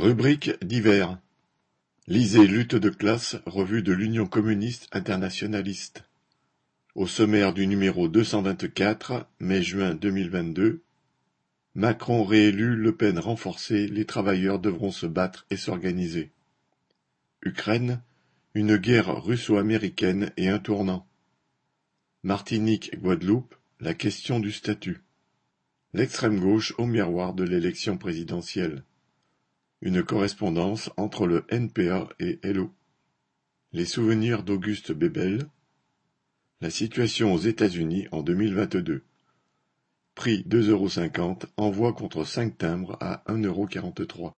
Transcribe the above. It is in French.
Rubrique divers. Lisez Lutte de classe, revue de l'Union communiste internationaliste. Au sommaire du numéro deux cent vingt-quatre, mai-juin deux mille vingt-deux, Macron réélu, Le Pen renforcée, les travailleurs devront se battre et s'organiser. Ukraine, une guerre russo-américaine et un tournant. Martinique-Guadeloupe, la question du statut. L'extrême gauche au miroir de l'élection présidentielle. Une correspondance entre le NPA et Hello. Les souvenirs d'Auguste Bebel. La situation aux États-Unis en 2022. Prix deux euros cinquante, envoi contre cinq timbres à un euro quarante-trois.